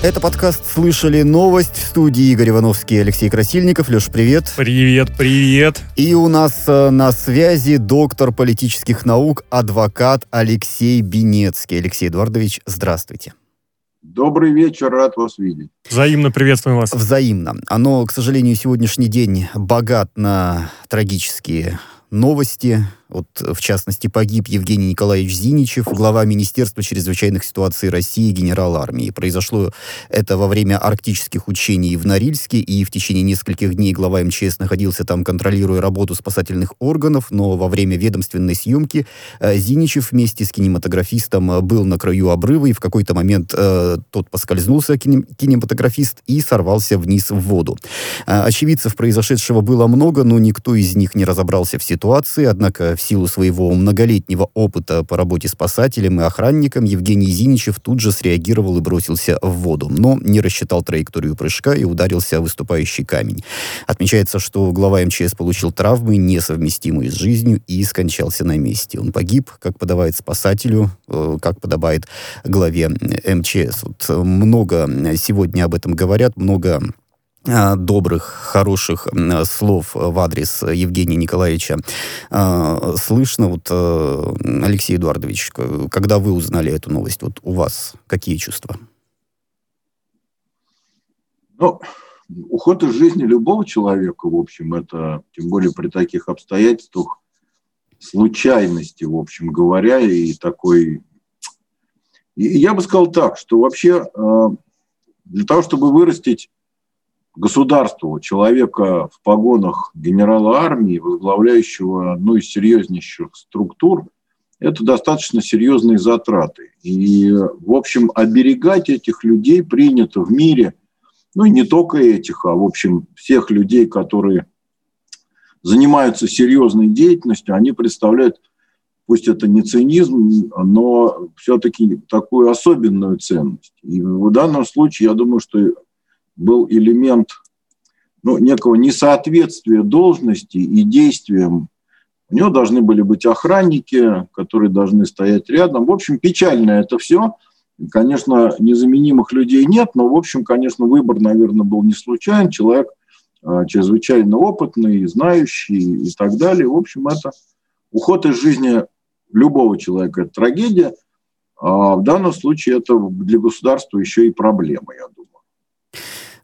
Это подкаст «Слышали новость» в студии Игорь Ивановский и Алексей Красильников. Леш, привет. Привет, привет. И у нас э, на связи доктор политических наук, адвокат Алексей Бенецкий. Алексей Эдуардович, здравствуйте. Добрый вечер, рад вас видеть. Взаимно приветствуем вас. Взаимно. Оно, к сожалению, сегодняшний день богат на трагические новости, вот, в частности, погиб Евгений Николаевич Зиничев, глава Министерства чрезвычайных ситуаций России, генерал армии. Произошло это во время арктических учений в Норильске, и в течение нескольких дней глава МЧС находился там, контролируя работу спасательных органов, но во время ведомственной съемки э, Зиничев вместе с кинематографистом был на краю обрыва, и в какой-то момент э, тот поскользнулся, кинем, кинематографист, и сорвался вниз в воду. Э, очевидцев произошедшего было много, но никто из них не разобрался в ситуации, однако в силу своего многолетнего опыта по работе спасателем и охранником Евгений Зиничев тут же среагировал и бросился в воду, но не рассчитал траекторию прыжка и ударился о выступающий камень. Отмечается, что глава МЧС получил травмы, несовместимые с жизнью, и скончался на месте. Он погиб, как подобает спасателю, э, как подобает главе МЧС. Вот много сегодня об этом говорят, много Э, добрых, хороших слов в адрес Евгения Николаевича э, слышно. Вот, э, Алексей Эдуардович, когда вы узнали эту новость, вот у вас какие чувства? Ну, уход из жизни любого человека, в общем, это, тем более при таких обстоятельствах, случайности, в общем говоря, и такой... И я бы сказал так, что вообще для того, чтобы вырастить государству, человека в погонах генерала армии, возглавляющего одну из серьезнейших структур, это достаточно серьезные затраты. И, в общем, оберегать этих людей принято в мире, ну и не только этих, а, в общем, всех людей, которые занимаются серьезной деятельностью, они представляют, пусть это не цинизм, но все-таки такую особенную ценность. И в данном случае, я думаю, что был элемент ну, некого несоответствия должности и действиям. У него должны были быть охранники, которые должны стоять рядом. В общем, печально это все. Конечно, незаменимых людей нет, но, в общем, конечно, выбор, наверное, был не случайен. Человек э, чрезвычайно опытный, знающий и так далее. В общем, это уход из жизни любого человека – это трагедия. А в данном случае это для государства еще и проблема, я думаю.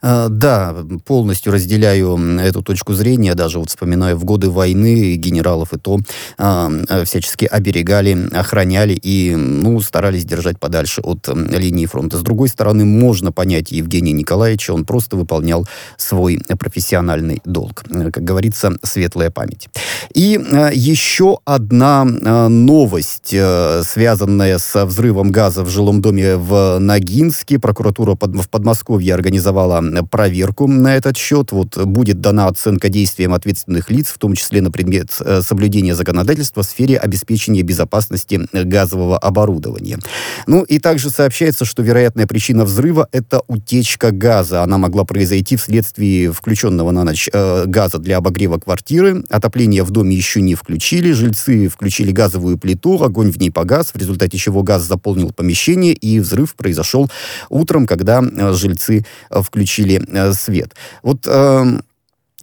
А, да, полностью разделяю эту точку зрения, даже вот вспоминаю в годы войны генералов и то а, а, всячески оберегали, охраняли и, ну, старались держать подальше от линии фронта. С другой стороны, можно понять Евгения Николаевича, он просто выполнял свой профессиональный долг. Как говорится, светлая память. И еще одна новость, э, связанная с взрывом газа в жилом доме в Ногинске. Прокуратура в Подмосковье организовала проверку на этот счет. Вот будет дана оценка действиям ответственных лиц, в том числе на предмет э, соблюдения законодательства в сфере обеспечения безопасности газового оборудования. Ну и также сообщается, что вероятная причина взрыва – это утечка газа. Она могла произойти вследствие включенного на ночь э, газа для обогрева квартиры. Отопление в доме еще не включили. Жильцы включили газовую плиту, огонь в ней погас, в результате чего газ заполнил помещение, и взрыв произошел утром, когда э, жильцы включили включили э, свет. Вот эм,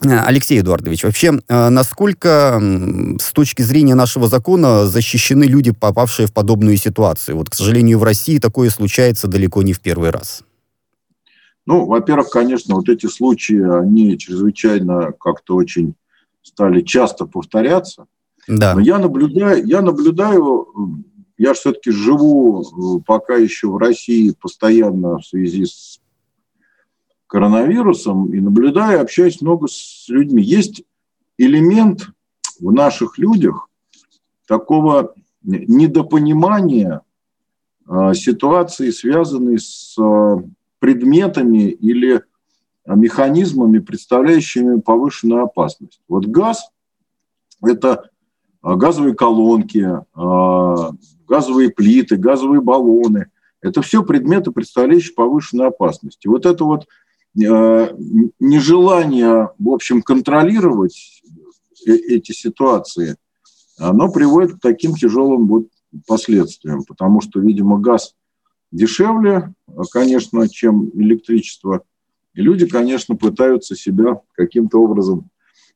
Алексей Эдуардович, вообще, э, насколько с точки зрения нашего закона защищены люди, попавшие в подобную ситуацию? Вот, к сожалению, в России такое случается далеко не в первый раз. Ну, во-первых, конечно, вот эти случаи, они чрезвычайно как-то очень стали часто повторяться. Да. Но я наблюдаю, я наблюдаю, я все-таки живу э, пока еще в России постоянно в связи с коронавирусом и наблюдаю, общаюсь много с людьми. Есть элемент в наших людях такого недопонимания э, ситуации, связанной с э, предметами или механизмами, представляющими повышенную опасность. Вот газ – это газовые колонки, газовые плиты, газовые баллоны. Это все предметы, представляющие повышенную опасность. И вот это вот нежелание, в общем, контролировать э, эти ситуации, оно приводит к таким тяжелым вот последствиям, потому что, видимо, газ дешевле, конечно, чем электричество. И люди, конечно, пытаются себя каким-то образом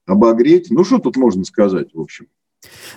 обогреть. Ну, что тут можно сказать, в общем?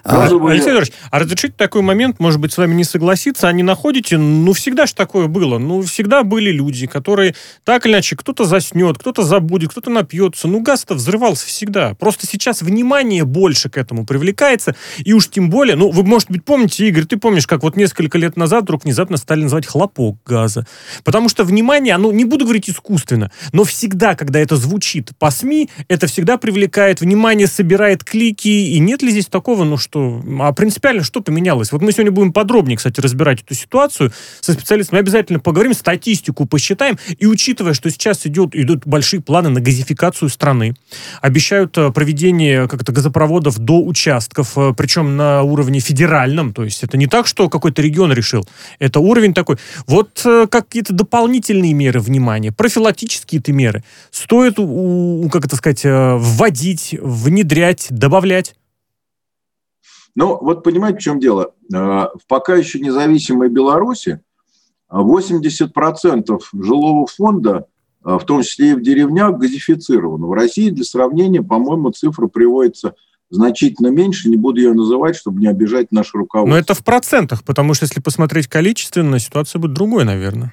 А, Алексей Федорович, а разрешите такой момент, может быть, с вами не согласиться, а не находите, ну, всегда же такое было, ну, всегда были люди, которые так или иначе, кто-то заснет, кто-то забудет, кто-то напьется, ну, газ-то взрывался всегда, просто сейчас внимание больше к этому привлекается, и уж тем более, ну, вы, может быть, помните, Игорь, ты помнишь, как вот несколько лет назад вдруг внезапно стали называть хлопок газа, потому что внимание, оно, не буду говорить искусственно, но всегда, когда это звучит по СМИ, это всегда привлекает внимание, собирает клики, и нет ли здесь такого, ну, что... А принципиально что поменялось? Вот мы сегодня будем подробнее, кстати, разбирать эту ситуацию со специалистами. Обязательно поговорим, статистику посчитаем. И учитывая, что сейчас идет, идут большие планы на газификацию страны, обещают э, проведение как-то газопроводов до участков, э, причем на уровне федеральном. То есть это не так, что какой-то регион решил. Это уровень такой. Вот э, какие-то дополнительные меры внимания, профилактические-то меры стоит, как это сказать, вводить, внедрять, добавлять? Ну, вот понимаете, в чем дело? А, в пока еще независимой Беларуси 80% жилого фонда, а, в том числе и в деревнях, газифицировано. В России, для сравнения, по-моему, цифра приводится значительно меньше, не буду ее называть, чтобы не обижать наше руководство. Но это в процентах, потому что если посмотреть количественно, ситуация будет другой, наверное.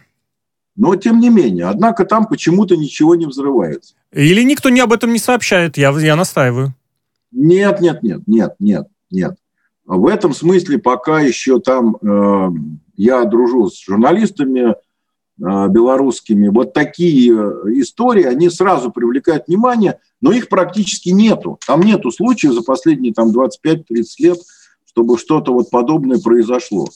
Но тем не менее, однако там почему-то ничего не взрывается. Или никто не об этом не сообщает, я, я настаиваю. Нет, нет, нет, нет, нет, нет. В этом смысле пока еще там э, я дружу с журналистами э, белорусскими. Вот такие истории, они сразу привлекают внимание, но их практически нету. Там нету случаев за последние там, 25-30 лет, чтобы что-то вот подобное произошло.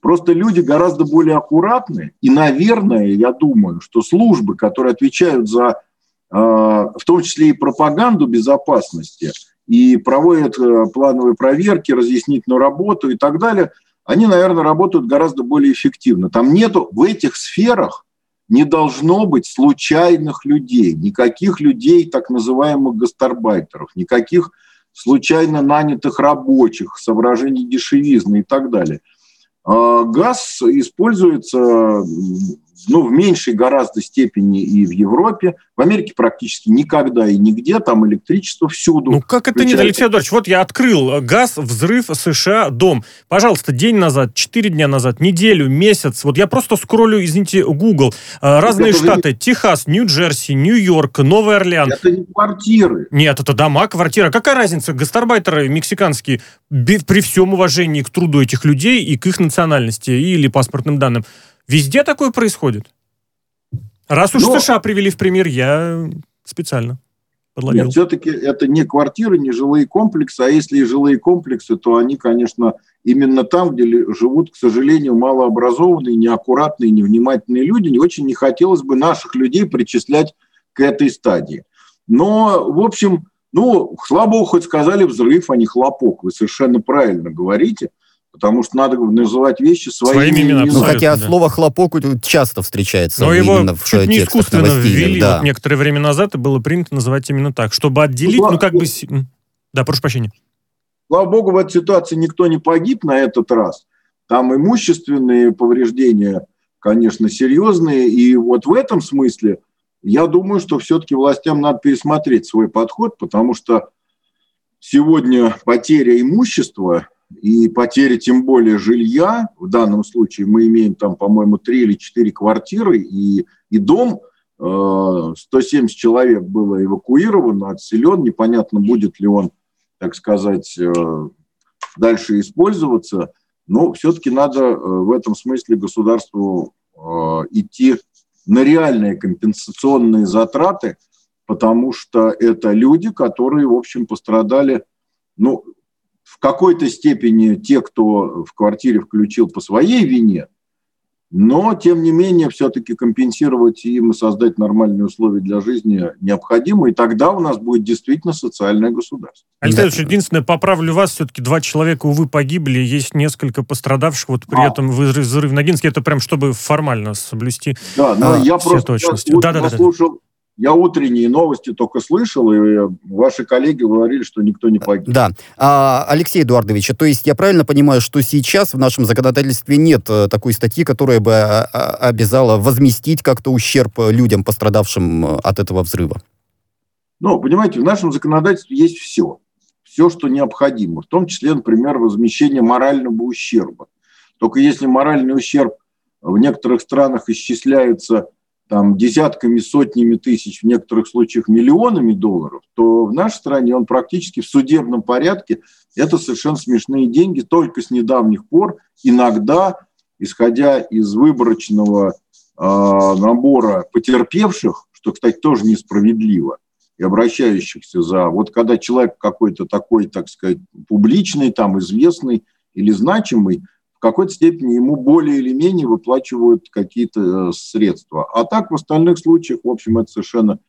Просто люди гораздо более аккуратны. И, наверное, я думаю, что службы, которые отвечают за, э, в том числе и пропаганду безопасности – и проводят э, плановые проверки, разъяснительную работу и так далее, они, наверное, работают гораздо более эффективно. Там нету в этих сферах не должно быть случайных людей, никаких людей, так называемых гастарбайтеров, никаких случайно нанятых рабочих, соображений дешевизны и так далее. А газ используется ну, в меньшей гораздо степени и в Европе. В Америке практически никогда и нигде, там электричество всюду. Ну как это не, Алексей Эдуардович, вот я открыл э, газ, взрыв, США, дом. Пожалуйста, день назад, четыре дня назад, неделю, месяц, вот я просто скроллю, извините, Google, э, разные это штаты, же... Техас, Нью-Джерси, Нью-Йорк, Новый Орлеан. Это не квартиры. Нет, это дома, квартира. Какая разница? Гастарбайтеры мексиканские, при всем уважении к труду этих людей и к их национальности или паспортным данным, Везде такое происходит. Раз уж Но... США привели в пример, я специально подловил. Нет, все-таки это не квартиры, не жилые комплексы, а если и жилые комплексы, то они, конечно, именно там, где живут, к сожалению, малообразованные, неаккуратные, невнимательные люди. Не очень не хотелось бы наших людей причислять к этой стадии. Но, в общем, ну, слава богу, хоть сказали взрыв, а не хлопок. Вы совершенно правильно говорите потому что надо называть вещи своими, своими именами. Ну, хотя да. слово «хлопок» часто встречается Но его именно в чуть не искусственно ввели да. вот некоторое время назад, и было принято называть именно так, чтобы отделить, ну, ну как бы... Да, прошу прощения. Слава богу, в этой ситуации никто не погиб на этот раз. Там имущественные повреждения, конечно, серьезные. И вот в этом смысле я думаю, что все-таки властям надо пересмотреть свой подход, потому что сегодня потеря имущества и потеря тем более жилья, в данном случае мы имеем там, по-моему, три или четыре квартиры и, и дом, 170 э, человек было эвакуировано, отселен, непонятно, будет ли он, так сказать, э, дальше использоваться, но все-таки надо э, в этом смысле государству идти на реальные компенсационные затраты, потому что это люди, которые, в общем, пострадали, ну, в какой-то степени те, кто в квартире включил по своей вине, но, тем не менее, все-таки компенсировать им и создать нормальные условия для жизни необходимо, и тогда у нас будет действительно социальное государство. Александр да. единственное, поправлю вас, все-таки два человека, увы, погибли, есть несколько пострадавших, вот при а. этом взрыв в Ногинске, это прям чтобы формально соблюсти Да, но а, я просто точности. Я, да, да, послушал, я утренние новости только слышал, и ваши коллеги говорили, что никто не погиб. Да. А, Алексей Эдуардович, то есть я правильно понимаю, что сейчас в нашем законодательстве нет э, такой статьи, которая бы а, а, обязала возместить как-то ущерб людям, пострадавшим э, от этого взрыва? Ну, понимаете, в нашем законодательстве есть все. Все, что необходимо. В том числе, например, возмещение морального ущерба. Только если моральный ущерб в некоторых странах исчисляется там, десятками, сотнями тысяч, в некоторых случаях миллионами долларов, то в нашей стране он практически в судебном порядке. Это совершенно смешные деньги. Только с недавних пор иногда, исходя из выборочного э, набора потерпевших, что, кстати, тоже несправедливо, и обращающихся за... Вот когда человек какой-то такой, так сказать, публичный, там, известный или значимый, в какой-то степени ему более или менее выплачивают какие-то э, средства. А так в остальных случаях, в общем, это совершенно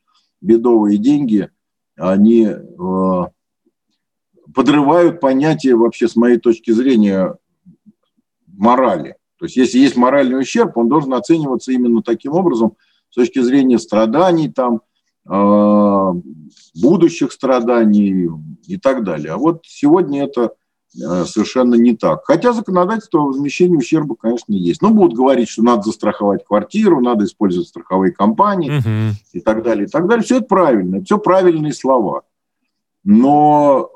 бедовые деньги, они э, подрывают понятие вообще, с моей точки зрения, морали. То есть если есть моральный ущерб, он должен оцениваться именно таким образом с точки зрения страданий, там, э, будущих страданий и так далее. А вот сегодня это совершенно не так. Хотя законодательство о возмещении ущерба, конечно, есть. Но будут говорить, что надо застраховать квартиру, надо использовать страховые компании угу. и так далее, и так далее. Все это правильно, это все правильные слова. Но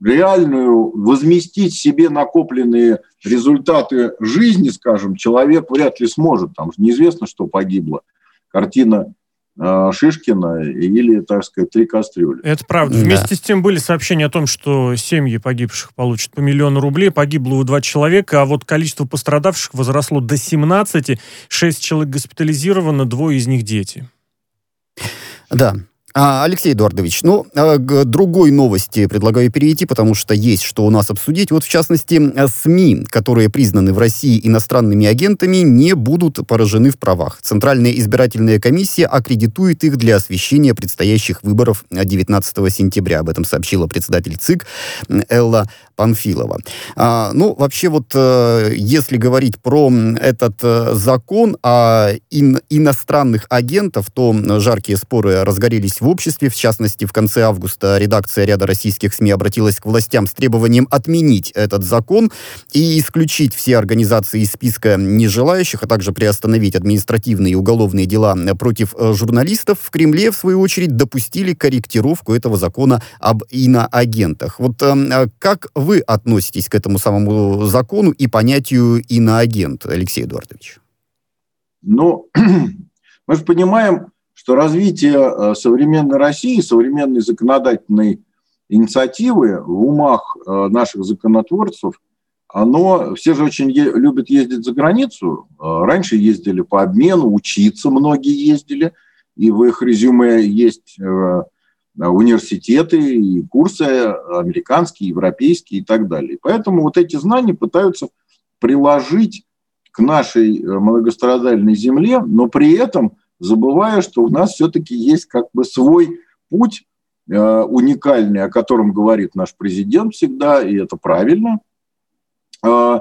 реальную возместить себе накопленные результаты жизни, скажем, человек вряд ли сможет. Там же неизвестно, что погибло. Картина Э, Шишкина или, так сказать, три кастрюли. Это правда. Да. Вместе с тем были сообщения о том, что семьи погибших получат по миллиону рублей. Погибло у два человека, а вот количество пострадавших возросло до 17. Шесть человек госпитализировано, двое из них дети. Да, Алексей Эдуардович, ну, а, к другой новости предлагаю перейти, потому что есть что у нас обсудить. Вот, в частности, СМИ, которые признаны в России иностранными агентами, не будут поражены в правах. Центральная избирательная комиссия аккредитует их для освещения предстоящих выборов 19 сентября. Об этом сообщила председатель ЦИК Элла Панфилова. А, ну, вообще вот, э, если говорить про этот э, закон о ин иностранных агентов, то жаркие споры разгорелись в обществе. В частности, в конце августа редакция ряда российских СМИ обратилась к властям с требованием отменить этот закон и исключить все организации из списка нежелающих, а также приостановить административные и уголовные дела против э, журналистов. В Кремле, в свою очередь, допустили корректировку этого закона об иноагентах. Вот э, как вы относитесь к этому самому закону и понятию иноагент, Алексей Эдуардович? Ну, мы же понимаем, что развитие э, современной России, современной законодательной инициативы в умах э, наших законотворцев, оно, все же очень е- любят ездить за границу. Э, раньше ездили по обмену, учиться многие ездили, и в их резюме есть университеты и курсы американские, европейские и так далее. Поэтому вот эти знания пытаются приложить к нашей многострадальной земле, но при этом – забывая, что у нас все-таки есть как бы свой путь э, уникальный, о котором говорит наш президент всегда, и это правильно. Э,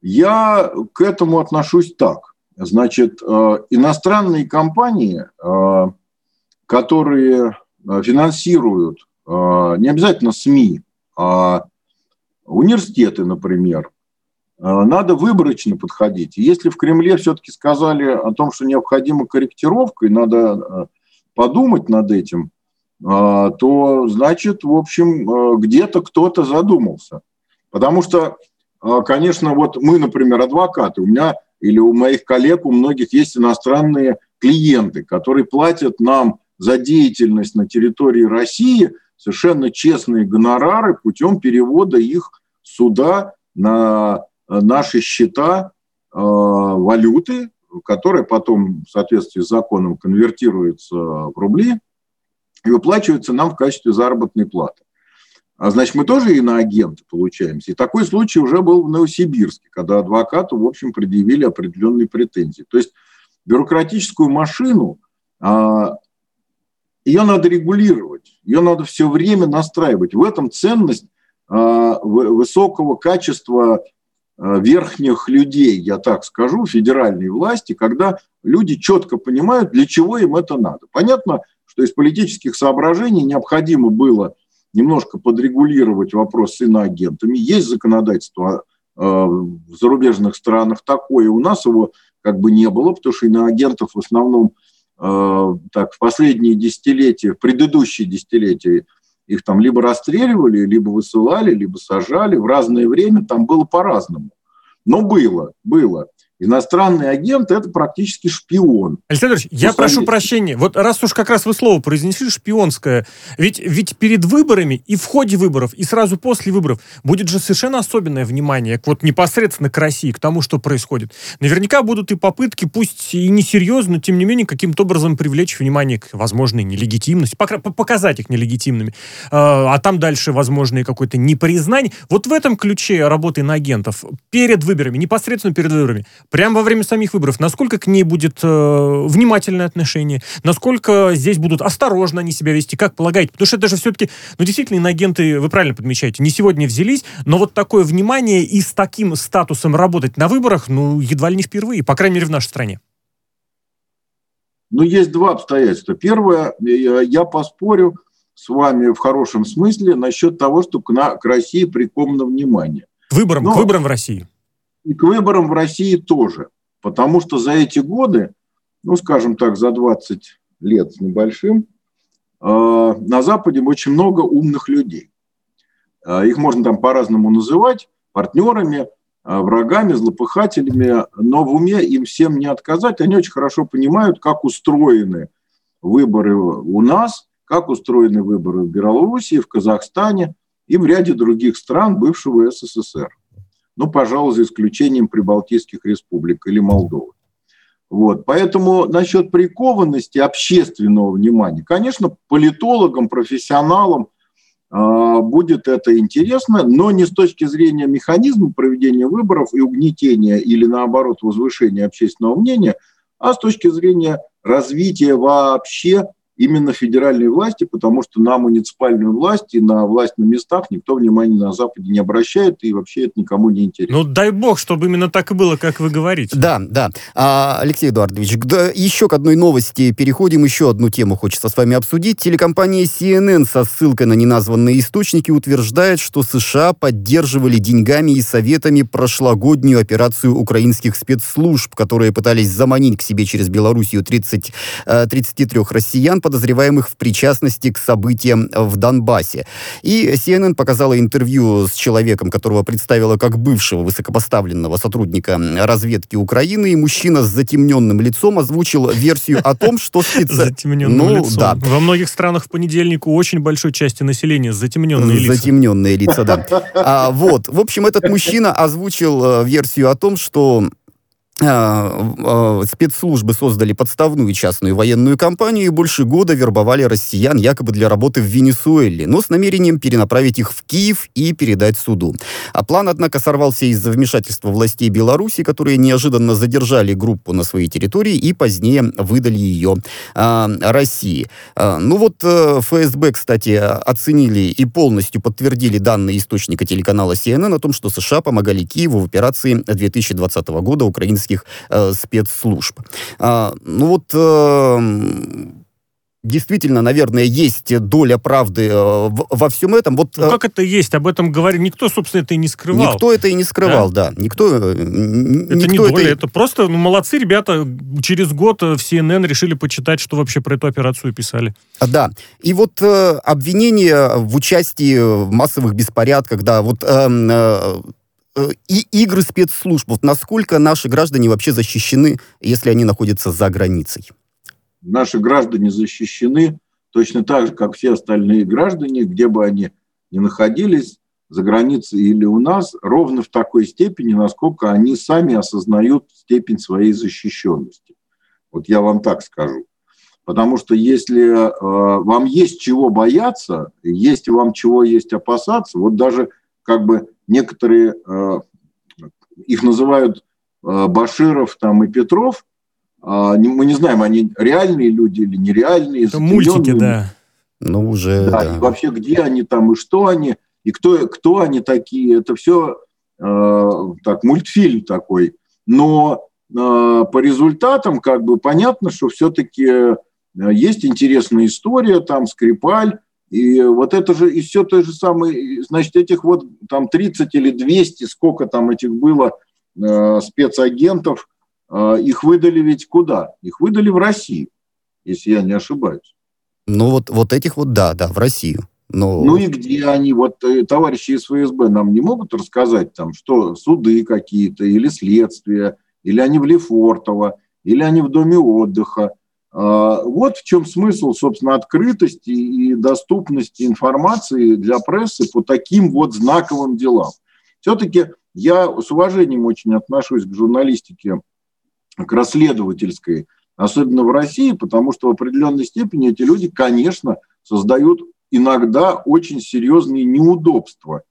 я к этому отношусь так. Значит, э, иностранные компании, э, которые финансируют э, не обязательно СМИ, а университеты, например, Э, надо выборочно подходить. Если в Кремле все-таки сказали о том, что необходима корректировка и надо э, подумать над этим, э, то значит, в общем, где-то кто-то задумался. Потому что, конечно, вот мы, например, адвокаты, у меня или у моих коллег, у многих есть иностранные клиенты, которые платят нам за деятельность на территории России совершенно честные гонорары путем перевода их суда на наши счета э, валюты, которые потом в соответствии с законом конвертируются в рубли и выплачиваются нам в качестве заработной платы. А значит, мы тоже иноагенты получаемся. И такой случай уже был в Новосибирске, когда адвокату, в общем, предъявили определенные претензии. То есть бюрократическую машину, а, ее надо регулировать, ее надо все время настраивать. В этом ценность а, высокого качества верхних людей, я так скажу, федеральной власти, когда люди четко понимают, для чего им это надо. Понятно, что из политических соображений необходимо было немножко подрегулировать вопрос с иноагентами. Есть законодательство э, в зарубежных странах такое, у нас его как бы не было, потому что иноагентов в основном э, так, в последние десятилетия, в предыдущие десятилетия их там либо расстреливали, либо высылали, либо сажали. В разное время там было по-разному. Но было, было. Иностранный агент – это практически шпион. Александр Ильич, я прошу прощения. Вот раз уж как раз вы слово произнесли шпионское, ведь, ведь перед выборами и в ходе выборов, и сразу после выборов будет же совершенно особенное внимание к, вот непосредственно к России, к тому, что происходит. Наверняка будут и попытки, пусть и несерьезно, но тем не менее каким-то образом привлечь внимание к возможной нелегитимности, показать их нелегитимными, а, а там дальше возможное какое-то непризнание. Вот в этом ключе работы на агентов перед выборами, непосредственно перед выборами, прямо во время самих выборов, насколько к ней будет э, внимательное отношение, насколько здесь будут осторожно они себя вести, как полагаете? Потому что это же все-таки, ну, действительно, иноагенты, вы правильно подмечаете, не сегодня взялись, но вот такое внимание и с таким статусом работать на выборах, ну, едва ли не впервые, по крайней мере, в нашей стране. Ну, есть два обстоятельства. Первое, я поспорю с вами в хорошем смысле насчет того, что к, на, к России приковано внимание. К выборам, Но, к выборам в России и к выборам в России тоже. Потому что за эти годы, ну, скажем так, за 20 лет с небольшим, э, на Западе очень много умных людей. Э, их можно там по-разному называть, партнерами, э, врагами, злопыхателями, но в уме им всем не отказать. Они очень хорошо понимают, как устроены выборы у нас, как устроены выборы в Белоруссии, в Казахстане и в ряде других стран бывшего СССР ну, пожалуй, за исключением прибалтийских республик или Молдовы. Вот. Поэтому насчет прикованности общественного внимания, конечно, политологам, профессионалам э, будет это интересно, но не с точки зрения механизма проведения выборов и угнетения или, наоборот, возвышения общественного мнения, а с точки зрения развития вообще именно федеральной власти, потому что на муниципальную власть и на власть на местах никто внимания на Западе не обращает, и вообще это никому не интересно. Ну, дай бог, чтобы именно так и было, как вы говорите. Да, да. А, Алексей Эдуардович, да, еще к одной новости переходим, еще одну тему хочется с вами обсудить. Телекомпания CNN со ссылкой на неназванные источники утверждает, что США поддерживали деньгами и советами прошлогоднюю операцию украинских спецслужб, которые пытались заманить к себе через Белоруссию 30, 33 э, россиян, подозреваемых в причастности к событиям в Донбассе. И CNN показала интервью с человеком, которого представила как бывшего высокопоставленного сотрудника разведки Украины, и мужчина с затемненным лицом озвучил версию о том, что специально... Затемненным ну, лицом. Да. Во многих странах в понедельник у очень большой части населения затемненные лица. Затемненные лица, да. А, вот, в общем, этот мужчина озвучил э, версию о том, что спецслужбы создали подставную частную военную компанию и больше года вербовали россиян якобы для работы в Венесуэле, но с намерением перенаправить их в Киев и передать суду. А план, однако, сорвался из-за вмешательства властей Беларуси, которые неожиданно задержали группу на своей территории и позднее выдали ее а, России. А, ну вот а, э, ФСБ, кстати, оценили и полностью подтвердили данные источника телеканала CNN о том, что США помогали Киеву в операции 2020 года украинских российских э, спецслужб. А, ну вот э, действительно, наверное, есть доля правды э, во всем этом. Вот, ну, как это есть? Об этом говорит. Никто, собственно, это и не скрывал. Никто это и не скрывал, да. да. Никто, э, это никто не доля, это... это просто, ну, молодцы ребята. Через год в CNN решили почитать, что вообще про эту операцию писали. Да. И вот э, обвинение в участии в массовых беспорядках, да, вот э, э, Э, и игры спецслужб. Вот насколько наши граждане вообще защищены, если они находятся за границей? Наши граждане защищены точно так же, как все остальные граждане, где бы они ни находились, за границей или у нас, ровно в такой степени, насколько они сами осознают степень своей защищенности. Вот я вам так скажу. Потому что если э, вам есть чего бояться, есть вам чего есть опасаться, вот даже как бы некоторые, э, их называют э, Баширов там, и Петров, а, мы не знаем, они реальные люди или нереальные. Это мультики, да. Ну, уже, да, да. И вообще, где они там, и что они, и кто, кто они такие, это все так, мультфильм такой. Но по результатам как бы понятно, что все-таки есть интересная история, там Скрипаль, и вот это же, и все то же самое, значит, этих вот там 30 или 200, сколько там этих было э, спецагентов, э, их выдали ведь куда? Их выдали в Россию, если я не ошибаюсь. Ну вот, вот этих вот, да, да, в Россию. Но... Ну и где они, вот э, товарищи из ФСБ нам не могут рассказать, там, что суды какие-то, или следствия, или они в Лефортово, или они в доме отдыха, вот в чем смысл, собственно, открытости и доступности информации для прессы по таким вот знаковым делам. Все-таки я с уважением очень отношусь к журналистике, к расследовательской, особенно в России, потому что в определенной степени эти люди, конечно, создают иногда очень серьезные неудобства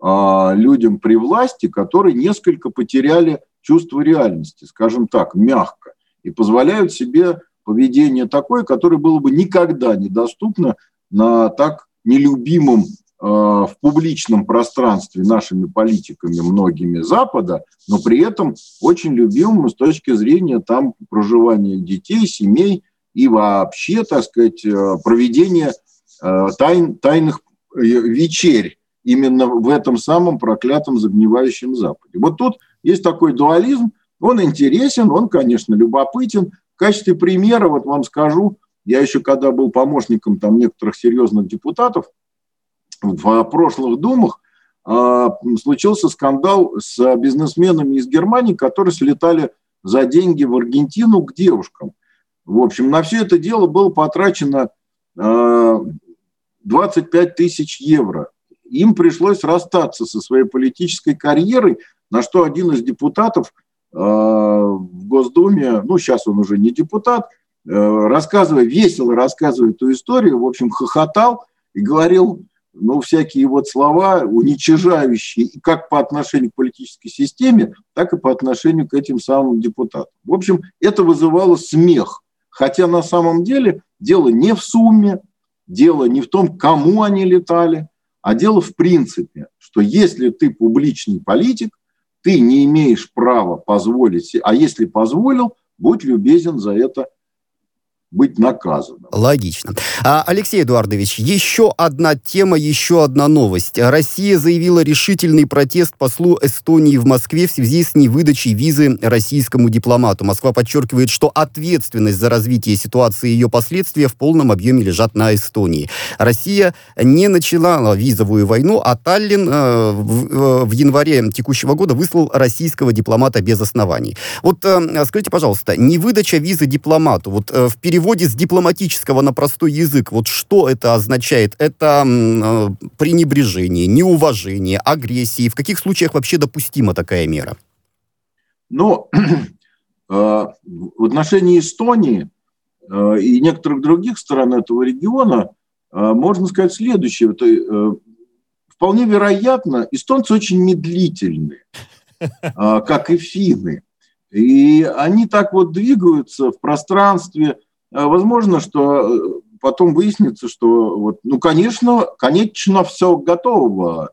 а, людям при власти, которые несколько потеряли чувство реальности, скажем так, мягко, и позволяют себе поведение такое, которое было бы никогда недоступно на так нелюбимом э, в публичном пространстве нашими политиками многими Запада, но при этом очень любимым с точки зрения там проживания детей, семей и вообще, так сказать, э, проведения э, тайн, тайных вечерь именно в этом самом проклятом загнивающем Западе. Вот тут есть такой дуализм, он интересен, он, конечно, любопытен, в качестве примера, вот вам скажу, я еще когда был помощником там некоторых серьезных депутатов в прошлых думах, а, случился скандал с бизнесменами из Германии, которые слетали за деньги в Аргентину к девушкам. В общем, на все это дело было потрачено 25 а, тысяч евро. Им пришлось расстаться со своей политической карьерой, на что один из депутатов – Э, в Госдуме, ну, сейчас он уже не депутат, э, рассказывая, весело рассказывая эту историю, в общем, хохотал и говорил, ну, всякие вот слова уничижающие как по отношению к политической системе, так и по отношению к этим самым депутатам. В общем, это вызывало смех. Хотя на самом деле дело не в сумме, дело не в том, кому они летали, а дело в принципе, что если ты публичный политик, ты не имеешь права позволить, а если позволил, будь любезен за это быть наказанным. Логично. А, Алексей Эдуардович, еще одна тема, еще одна новость. Россия заявила решительный протест послу Эстонии в Москве в связи с невыдачей визы российскому дипломату. Москва подчеркивает, что ответственность за развитие ситуации и ее последствия в полном объеме лежат на Эстонии. Россия не начала визовую войну, а Таллин э, в, э, в январе текущего года выслал российского дипломата без оснований. Вот э, скажите, пожалуйста, невыдача визы дипломату, вот в период переводе с дипломатического на простой язык, вот что это означает? Это э, пренебрежение, неуважение, агрессии. В каких случаях вообще допустима такая мера? Ну, э, в отношении Эстонии э, и некоторых других стран этого региона э, можно сказать следующее. Это, вполне вероятно, эстонцы очень медлительны, как и финны. И они так вот двигаются в пространстве, возможно, что э, потом выяснится, что, вот, ну, конечно, конечно, все готово.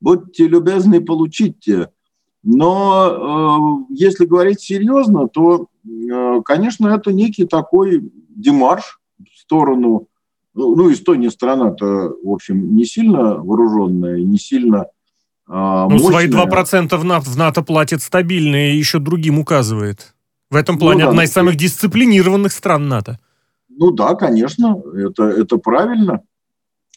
Будьте любезны, получите. Но э, если говорить серьезно, то, э, конечно, это некий такой демарш в сторону... Ну, ну Эстония страна-то, в общем, не сильно вооруженная, не сильно э, Ну, свои 2% в НАТО, в НАТО платит стабильно и еще другим указывает. В этом плане ну, да, одна из самых дисциплинированных стран НАТО. Ну да, конечно, это, это правильно.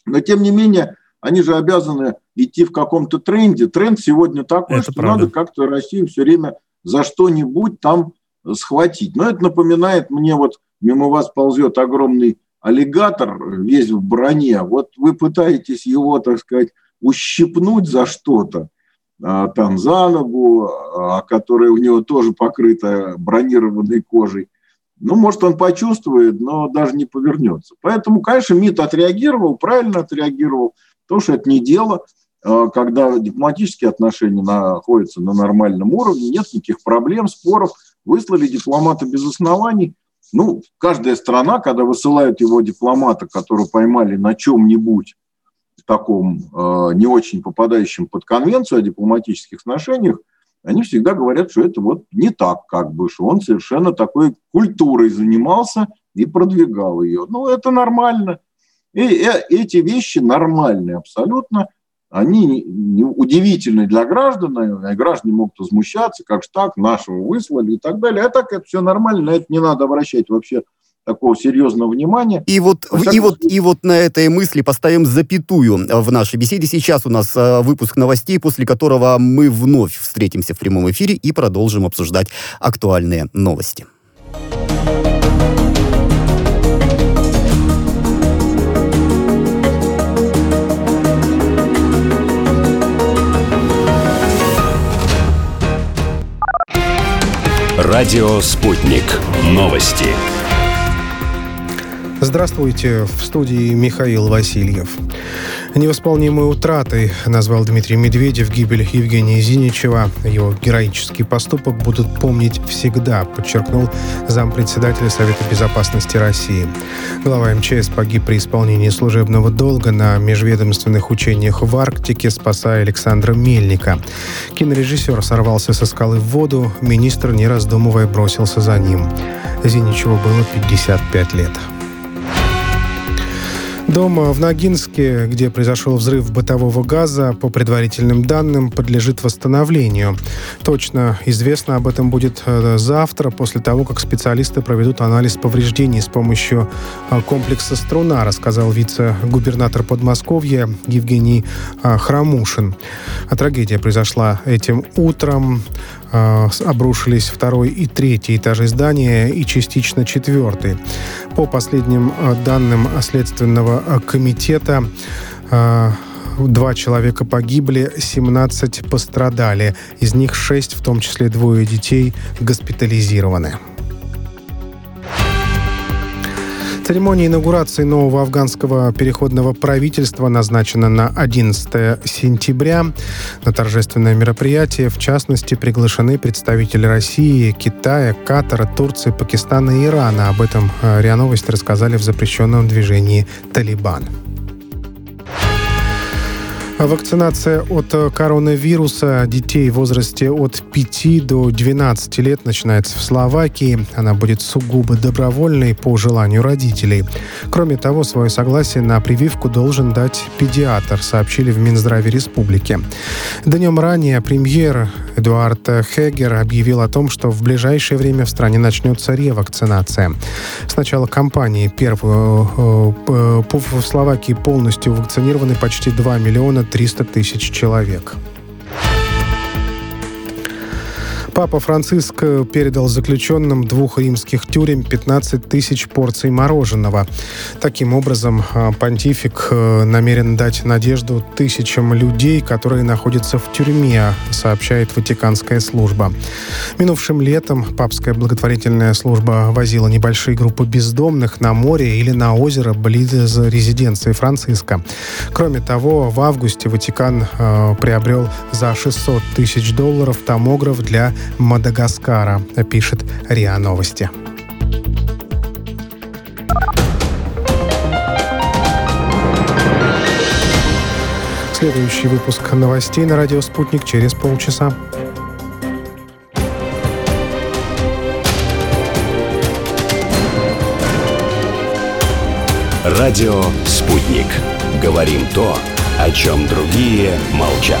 Но тем не менее, они же обязаны идти в каком-то тренде. Тренд сегодня такой, это что правда. надо как-то Россию все время за что-нибудь там схватить. Но это напоминает мне, вот мимо вас ползет огромный аллигатор, весь в броне. Вот вы пытаетесь его, так сказать, ущипнуть за что-то, там за ногу, а, которая у него тоже покрыта бронированной кожей. Ну, может, он почувствует, но даже не повернется. Поэтому, конечно, МИД отреагировал, правильно отреагировал, потому что это не дело, а, когда дипломатические отношения находятся на нормальном уровне, нет никаких проблем, споров, выслали дипломата без оснований. Ну, каждая страна, когда высылают его дипломата, которого поймали на чем-нибудь, таком э, не очень попадающем под конвенцию о дипломатических отношениях, они всегда говорят, что это вот не так, как бы, что он совершенно такой культурой занимался и продвигал ее. Ну, это нормально. И, и эти вещи нормальные абсолютно. Они не, не удивительны для граждан, и граждане могут возмущаться, как же так, нашего выслали и так далее. А так это все нормально, на это не надо обращать вообще такого серьезного внимания. И вот, и, вот, и вот на этой мысли поставим запятую в нашей беседе. Сейчас у нас э, выпуск новостей, после которого мы вновь встретимся в прямом эфире и продолжим обсуждать актуальные новости. Радио «Спутник». Новости. Здравствуйте, в студии Михаил Васильев. Невосполнимой утратой назвал Дмитрий Медведев гибель Евгения Зиничева. Его героический поступок будут помнить всегда, подчеркнул зампредседателя Совета Безопасности России. Глава МЧС погиб при исполнении служебного долга на межведомственных учениях в Арктике, спасая Александра Мельника. Кинорежиссер сорвался со скалы в воду, министр, не раздумывая, бросился за ним. Зиничеву было 55 лет. Дом в Ногинске, где произошел взрыв бытового газа, по предварительным данным, подлежит восстановлению. Точно известно об этом будет э, завтра, после того, как специалисты проведут анализ повреждений с помощью э, комплекса «Струна», рассказал вице-губернатор Подмосковья Евгений э, Храмушин. А трагедия произошла этим утром. Э, обрушились второй и третий этажи здания и частично четвертый. По последним э, данным Следственного э, комитета, Два человека погибли, 17 пострадали. Из них 6, в том числе двое детей, госпитализированы. Церемония инаугурации нового афганского переходного правительства назначена на 11 сентября. На торжественное мероприятие, в частности, приглашены представители России, Китая, Катара, Турции, Пакистана и Ирана. Об этом э, РИА Новости рассказали в запрещенном движении «Талибан». Вакцинация от э, коронавируса детей в возрасте от 5 до 12 лет начинается в Словакии. Она будет сугубо добровольной по желанию родителей. Кроме того, свое согласие на прививку должен дать педиатр, сообщили в Минздраве республики. Днем ранее премьер Эдуард Хегер объявил о том, что в ближайшее время в стране начнется ревакцинация. С начала кампании первую э, э, в Словакии полностью вакцинированы почти 2 миллиона 300 тысяч человек. Папа Франциск передал заключенным двух римских тюрем 15 тысяч порций мороженого. Таким образом, а, понтифик э, намерен дать надежду тысячам людей, которые находятся в тюрьме, сообщает Ватиканская служба. Минувшим летом папская благотворительная служба возила небольшие группы бездомных на море или на озеро близ резиденции Франциска. Кроме того, в августе Ватикан э, приобрел за 600 тысяч долларов томограф для Мадагаскара, пишет РИА Новости. Следующий выпуск новостей на радио «Спутник» через полчаса. Радио «Спутник». Говорим то, о чем другие молчат.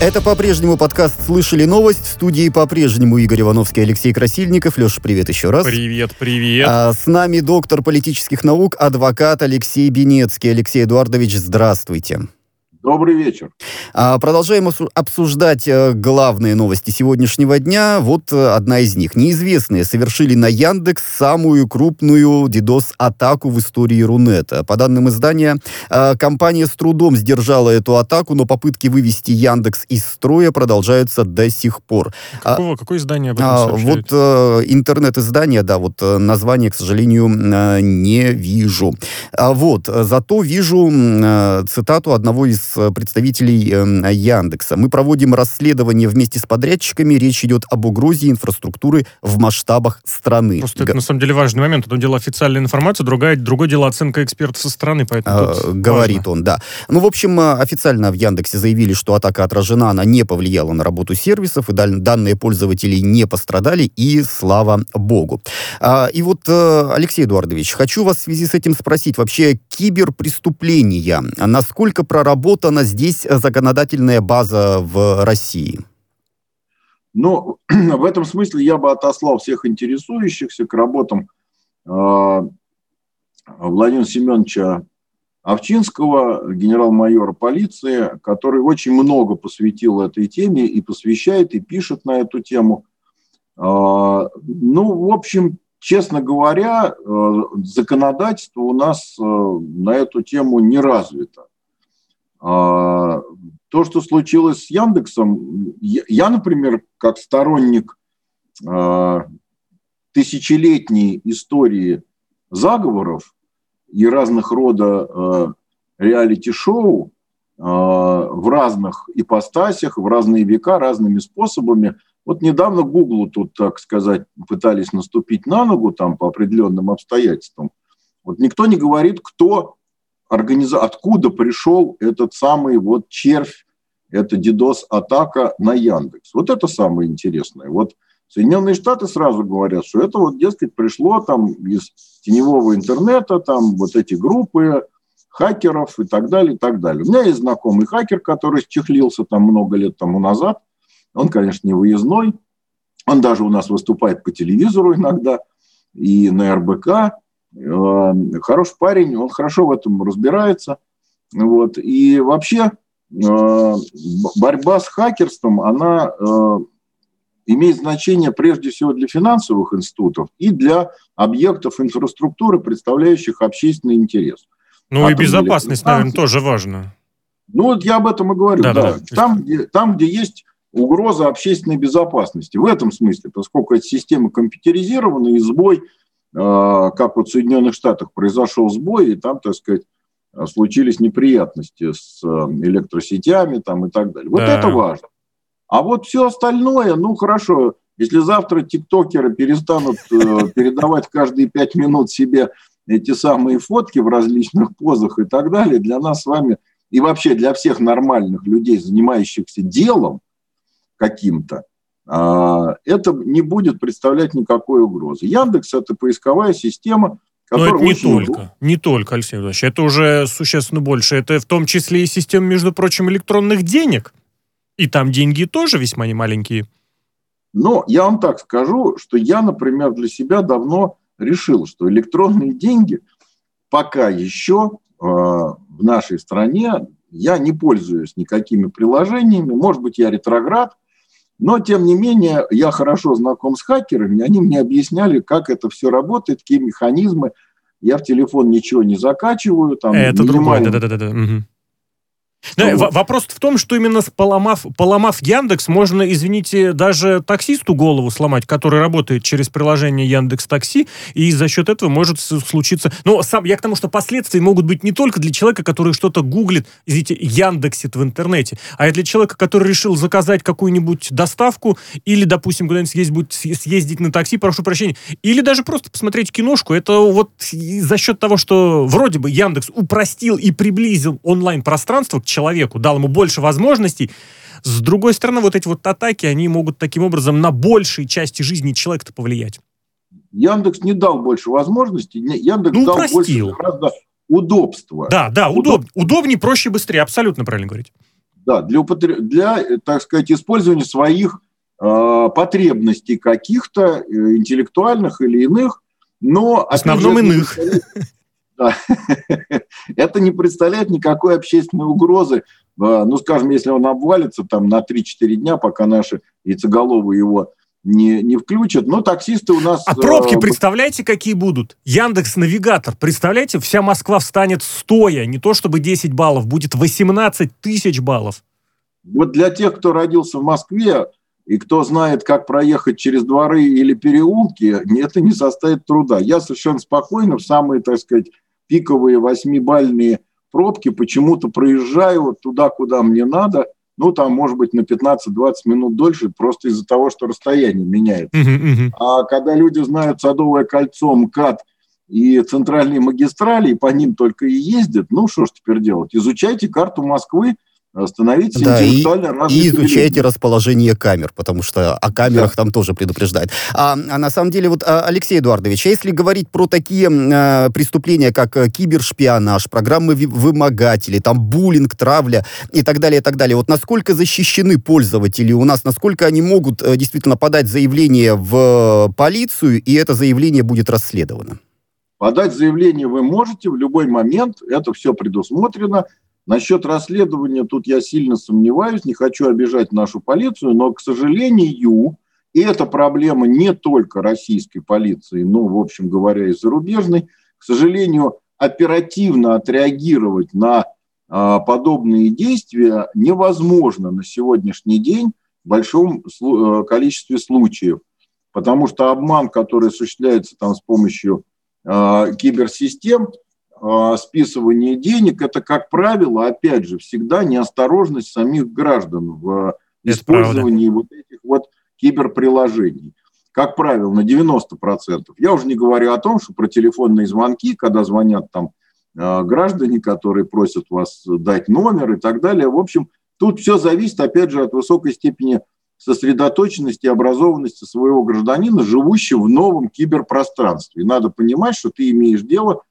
Это по-прежнему подкаст «Слышали новость». В студии по-прежнему Игорь Ивановский, Алексей Красильников. Леша, привет еще раз. Привет, привет. А, с нами доктор политических наук, адвокат Алексей Бенецкий. Алексей Эдуардович, здравствуйте. Добрый вечер. А, продолжаем обсуждать э, главные новости сегодняшнего дня. Вот э, одна из них. Неизвестные совершили на Яндекс самую крупную DDoS-атаку в истории Рунета. По данным издания, э, компания с трудом сдержала эту атаку, но попытки вывести Яндекс из строя продолжаются до сих пор. А, Какого, какое издание об этом а, Вот интернет-издание, да, вот название, к сожалению, не вижу. Вот, зато вижу цитату одного из представителей э, Яндекса. Мы проводим расследование вместе с подрядчиками. Речь идет об угрозе инфраструктуры в масштабах страны. Просто это на самом деле важный момент. Одно дело официальная информация, другое, другое дело оценка экспертов со стороны. Поэтому а, говорит важно. он, да. Ну, в общем, э, официально в Яндексе заявили, что атака отражена, она не повлияла на работу сервисов, и данные пользователей не пострадали, и слава богу. А, и вот, Алексей Эдуардович, хочу вас в связи с этим спросить, вообще киберпреступления, насколько проработали выработана здесь законодательная база в России? Ну, в этом смысле я бы отослал всех интересующихся к работам э, Владимира Семеновича Овчинского, генерал-майора полиции, который очень много посвятил этой теме и посвящает, и пишет на эту тему. Э, ну, в общем, честно говоря, э, законодательство у нас э, на эту тему не развито. А, то, что случилось с Яндексом, я, например, как сторонник а, тысячелетней истории заговоров и разных рода а, реалити-шоу в разных ипостасях, в разные века, разными способами. Вот недавно Гуглу тут, так сказать, пытались наступить на ногу там по определенным обстоятельствам. Вот никто не говорит, кто организа... откуда пришел этот самый вот червь, это DDoS-атака на Яндекс. Вот это самое интересное. Вот Соединенные Штаты сразу говорят, что это вот, дескать, пришло там из теневого интернета, там вот эти группы хакеров и так далее, и так далее. У меня есть знакомый хакер, который чехлился там много лет тому назад. Он, конечно, не выездной. Он даже у нас выступает по телевизору иногда и на РБК. Э, хороший парень, он хорошо в этом разбирается. Вот. И вообще э, борьба с хакерством, она э, имеет значение прежде всего для финансовых институтов и для объектов инфраструктуры, представляющих общественный интерес. Ну Атомные и безопасность, наверное, тоже важно. Ну вот я об этом и говорю. Да, да. Да. Там, где, там, где есть угроза общественной безопасности. В этом смысле, поскольку эти системы компьютеризированы, и сбой – как вот в Соединенных Штатах произошел сбой, и там, так сказать, случились неприятности с э, электросетями там и так далее. Вот да. это важно. А вот все остальное, ну хорошо, если завтра тиктокеры перестанут э, передавать каждые пять минут себе эти самые фотки в различных позах и так далее, для нас с вами и вообще для всех нормальных людей, занимающихся делом каким-то, а, это не будет представлять никакой угрозы. Яндекс – это поисковая система, но это не только, не только, Алексей Владимирович, это уже существенно больше. Это в том числе и система, между прочим, электронных денег. И там деньги тоже весьма немаленькие. Но я вам так скажу, что я, например, для себя давно решил, что электронные деньги пока еще э, в нашей стране я не пользуюсь никакими приложениями. Может быть, я ретроград, но, тем не менее, я хорошо знаком с хакерами, они мне объясняли, как это все работает, какие механизмы. Я в телефон ничего не закачиваю. Там это минимально... другое, да-да-да. Угу. Да, вот. Вопрос в том, что именно поломав, поломав Яндекс, можно, извините, даже таксисту голову сломать, который работает через приложение Яндекс Такси, и за счет этого может случиться... Но сам, я к тому, что последствия могут быть не только для человека, который что-то гуглит, извините, Яндексит в интернете, а и для человека, который решил заказать какую-нибудь доставку, или, допустим, куда-нибудь съездить, будет съездить на такси, прошу прощения, или даже просто посмотреть киношку. Это вот за счет того, что вроде бы Яндекс упростил и приблизил онлайн-пространство к человеку, дал ему больше возможностей. С другой стороны, вот эти вот атаки, они могут таким образом на большей части жизни человека-то повлиять. Яндекс не дал больше возможностей, Яндекс ну, дал упростил. больше гораздо удобства. Да, да, удоб, удобнее, проще, быстрее, абсолютно правильно говорить. Да, для, для так сказать, использования своих э, потребностей каких-то э, интеллектуальных или иных, но... В основном иных. это не представляет никакой общественной угрозы. А, ну, скажем, если он обвалится там на 3-4 дня, пока наши яйцеголовые его не, не включат. Но таксисты у нас... А пробки, э, представляете, какие будут? Яндекс Навигатор. Представляете, вся Москва встанет стоя. Не то чтобы 10 баллов, будет 18 тысяч баллов. Вот для тех, кто родился в Москве, и кто знает, как проехать через дворы или переулки, это не составит труда. Я совершенно спокойно в самые, так сказать, пиковые восьмибальные пробки почему-то проезжаю туда, куда мне надо – ну, там, может быть, на 15-20 минут дольше, просто из-за того, что расстояние меняется. Uh-huh, А когда люди знают Садовое кольцо, МКАД и центральные магистрали, и по ним только и ездят, ну, что ж теперь делать? Изучайте карту Москвы, становитесь да, интеллектуально и, и изучайте расположение камер, потому что о камерах да. там тоже предупреждают. А, а на самом деле, вот, а, Алексей Эдуардович, а если говорить про такие а, преступления, как а, кибершпионаж, программы вымогатели, там буллинг, травля и так далее, и так далее, вот насколько защищены пользователи у нас, насколько они могут а, действительно подать заявление в полицию, и это заявление будет расследовано? Подать заявление вы можете в любой момент, это все предусмотрено. Насчет расследования тут я сильно сомневаюсь, не хочу обижать нашу полицию, но, к сожалению, и эта проблема не только российской полиции, но, в общем говоря, и зарубежной, к сожалению, оперативно отреагировать на а, подобные действия невозможно на сегодняшний день в большом э, количестве случаев, потому что обман, который осуществляется там с помощью э, киберсистем, а, списывание денег, это, как правило, опять же, всегда неосторожность самих граждан в это использовании правда. вот этих вот киберприложений. Как правило, на 90%. Я уже не говорю о том, что про телефонные звонки, когда звонят там а, граждане, которые просят вас дать номер и так далее. В общем, тут все зависит, опять же, от высокой степени сосредоточенности и образованности своего гражданина, живущего в новом киберпространстве. И надо понимать, что ты имеешь дело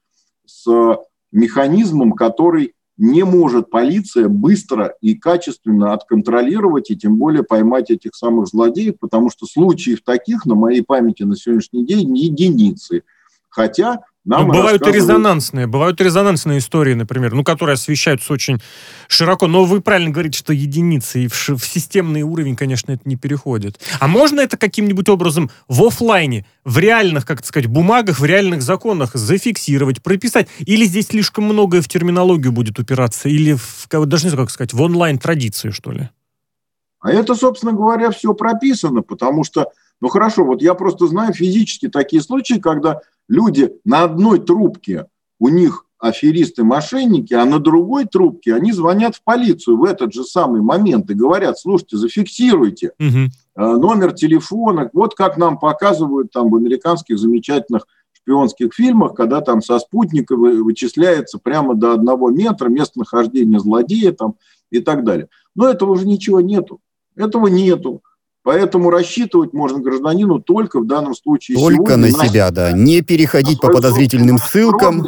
с механизмом, который не может полиция быстро и качественно отконтролировать и тем более поймать этих самых злодеев, потому что случаев таких на моей памяти на сегодняшний день не единицы. Хотя нам ну, бывают рассказывают... резонансные, бывают резонансные истории, например, ну, которые освещаются очень широко. Но вы правильно говорите, что единицы, и в, в системный уровень, конечно, это не переходит. А можно это каким-нибудь образом в офлайне, в реальных, как сказать, бумагах, в реальных законах зафиксировать, прописать? Или здесь слишком многое в терминологию будет упираться? Или, в, даже не знаю, как сказать, в онлайн-традицию, что ли? А это, собственно говоря, все прописано, потому что, ну хорошо, вот я просто знаю физически такие случаи, когда люди на одной трубке, у них аферисты-мошенники, а на другой трубке они звонят в полицию в этот же самый момент и говорят, слушайте, зафиксируйте угу. номер телефона, вот как нам показывают там в американских замечательных шпионских фильмах, когда там со спутника вычисляется прямо до одного метра местонахождение злодея там и так далее. Но этого уже ничего нету. Этого нету. Поэтому рассчитывать можно гражданину только в данном случае Только на, себя, да. Не переходить по подозрительным ссылкам.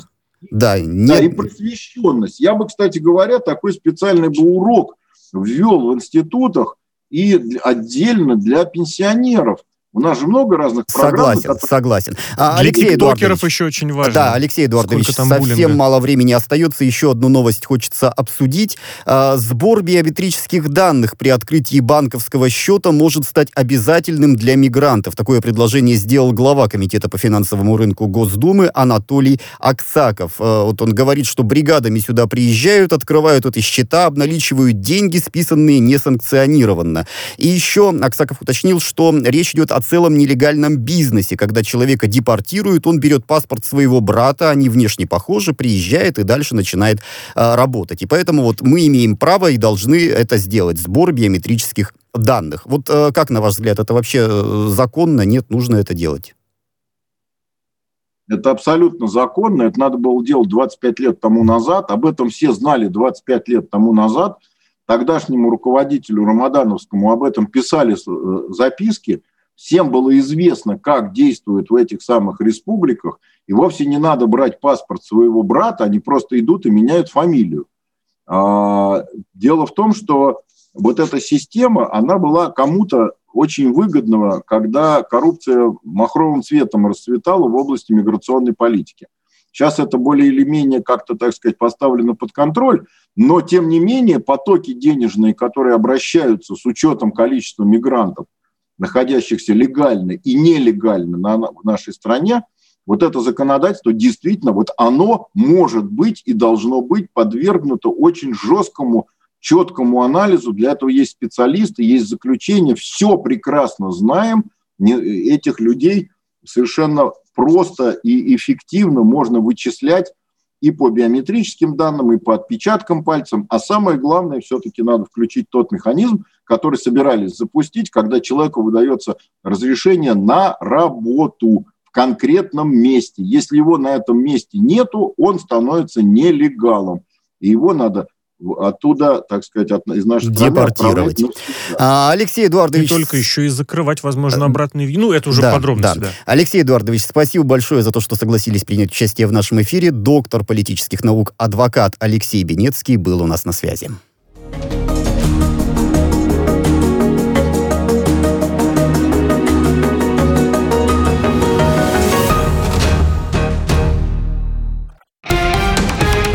Да, не... да, и просвещенность. Я бы, кстати говоря, такой специальный бы урок ввел в институтах и отдельно для пенсионеров – у нас же много разных программ. Согласен, которые... согласен. А, Для Алексей Эдуардович, еще очень важно. Да, Алексей Эдуардович, совсем буллинга? мало времени остается. Еще одну новость хочется обсудить. А, сбор биометрических данных при открытии банковского счета может стать обязательным для мигрантов. Такое предложение сделал глава Комитета по финансовому рынку Госдумы Анатолий Аксаков. А, вот он говорит, что бригадами сюда приезжают, открывают эти счета, обналичивают деньги, списанные несанкционированно. И еще Аксаков уточнил, что речь идет о целом нелегальном бизнесе. Когда человека депортируют, он берет паспорт своего брата, они внешне похожи, приезжает и дальше начинает э, работать. И поэтому вот мы имеем право и должны это сделать, сбор биометрических данных. Вот э, как, на ваш взгляд, это вообще э, законно? Нет, нужно это делать? Это абсолютно законно. Это надо было делать 25 лет тому назад. Об этом все знали 25 лет тому назад. Тогдашнему руководителю Рамадановскому об этом писали э, записки всем было известно, как действуют в этих самых республиках, и вовсе не надо брать паспорт своего брата, они просто идут и меняют фамилию. А, дело в том, что вот эта система, она была кому-то очень выгодного, когда коррупция махровым цветом расцветала в области миграционной политики. Сейчас это более или менее как-то, так сказать, поставлено под контроль, но, тем не менее, потоки денежные, которые обращаются с учетом количества мигрантов, находящихся легально и нелегально на, в нашей стране, вот это законодательство действительно, вот оно может быть и должно быть подвергнуто очень жесткому, четкому анализу. Для этого есть специалисты, есть заключения. Все прекрасно знаем. Этих людей совершенно просто и эффективно можно вычислять и по биометрическим данным, и по отпечаткам пальцем. А самое главное, все-таки надо включить тот механизм, который собирались запустить, когда человеку выдается разрешение на работу в конкретном месте. Если его на этом месте нету, он становится нелегалом. И его надо оттуда, так сказать, от, из нашей Депортировать. Страны а, Алексей Эдуардович... И только еще и закрывать, возможно, обратный въезд. Ну, это уже да, подробности, да. да. Алексей Эдуардович, спасибо большое за то, что согласились принять участие в нашем эфире. Доктор политических наук, адвокат Алексей Бенецкий был у нас на связи.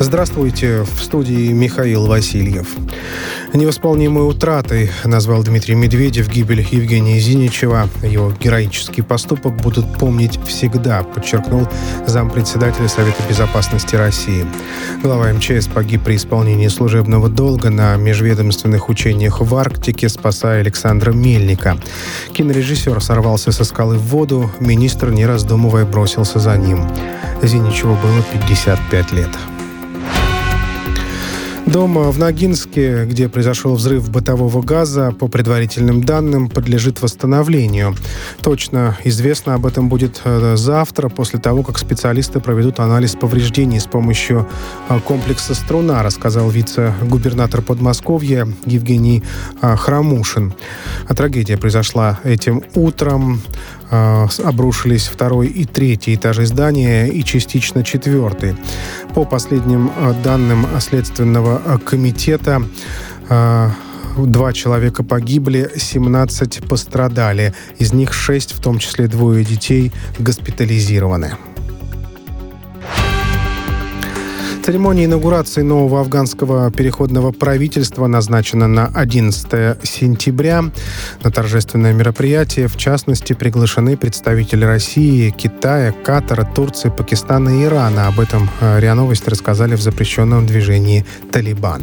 Здравствуйте, в студии Михаил Васильев. Невосполнимой утратой назвал Дмитрий Медведев гибель Евгения Зиничева. Его героический поступок будут помнить всегда, подчеркнул зампредседателя Совета Безопасности России. Глава МЧС погиб при исполнении служебного долга на межведомственных учениях в Арктике, спасая Александра Мельника. Кинорежиссер сорвался со скалы в воду, министр, не раздумывая, бросился за ним. Зиничеву было 55 лет. Дом в Ногинске, где произошел взрыв бытового газа, по предварительным данным, подлежит восстановлению. Точно известно об этом будет э, завтра, после того, как специалисты проведут анализ повреждений с помощью э, комплекса «Струна», рассказал вице-губернатор Подмосковья Евгений э, Храмушин. А трагедия произошла этим утром. Э, обрушились второй и третий этажи здания и частично четвертый. По последним э, данным Следственного э, комитета, Два человека погибли, 17 пострадали. Из них 6, в том числе двое детей, госпитализированы. Церемония инаугурации нового афганского переходного правительства назначена на 11 сентября. На торжественное мероприятие, в частности, приглашены представители России, Китая, Катара, Турции, Пакистана и Ирана. Об этом э, РИА Новости рассказали в запрещенном движении «Талибан».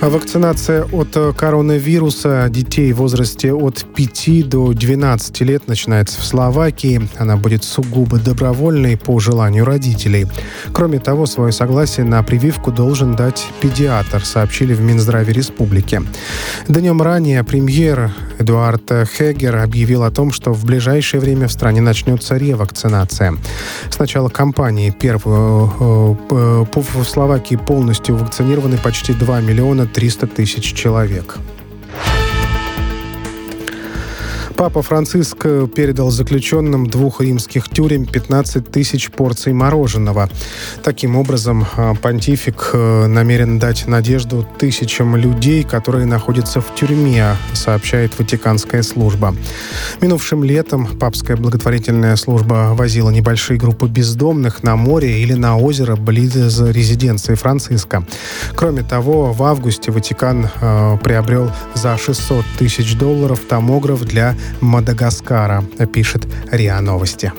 Вакцинация от э, коронавируса детей в возрасте от 5 до 12 лет начинается в Словакии. Она будет сугубо добровольной по желанию родителей. Кроме того, свое согласие на прививку должен дать педиатр, сообщили в Минздраве республики. Днем ранее премьер Эдуард Хегер объявил о том, что в ближайшее время в стране начнется ревакцинация. С начала кампании первую э, э, в Словакии полностью вакцинированы почти 2 миллиона 300 тысяч человек. Папа Франциск передал заключенным двух римских тюрем 15 тысяч порций мороженого. Таким образом, а, понтифик э, намерен дать надежду тысячам людей, которые находятся в тюрьме, сообщает Ватиканская служба. Минувшим летом папская благотворительная служба возила небольшие группы бездомных на море или на озеро близ резиденции Франциска. Кроме того, в августе Ватикан э, приобрел за 600 тысяч долларов томограф для Мадагаскара, пишет РИА Новости.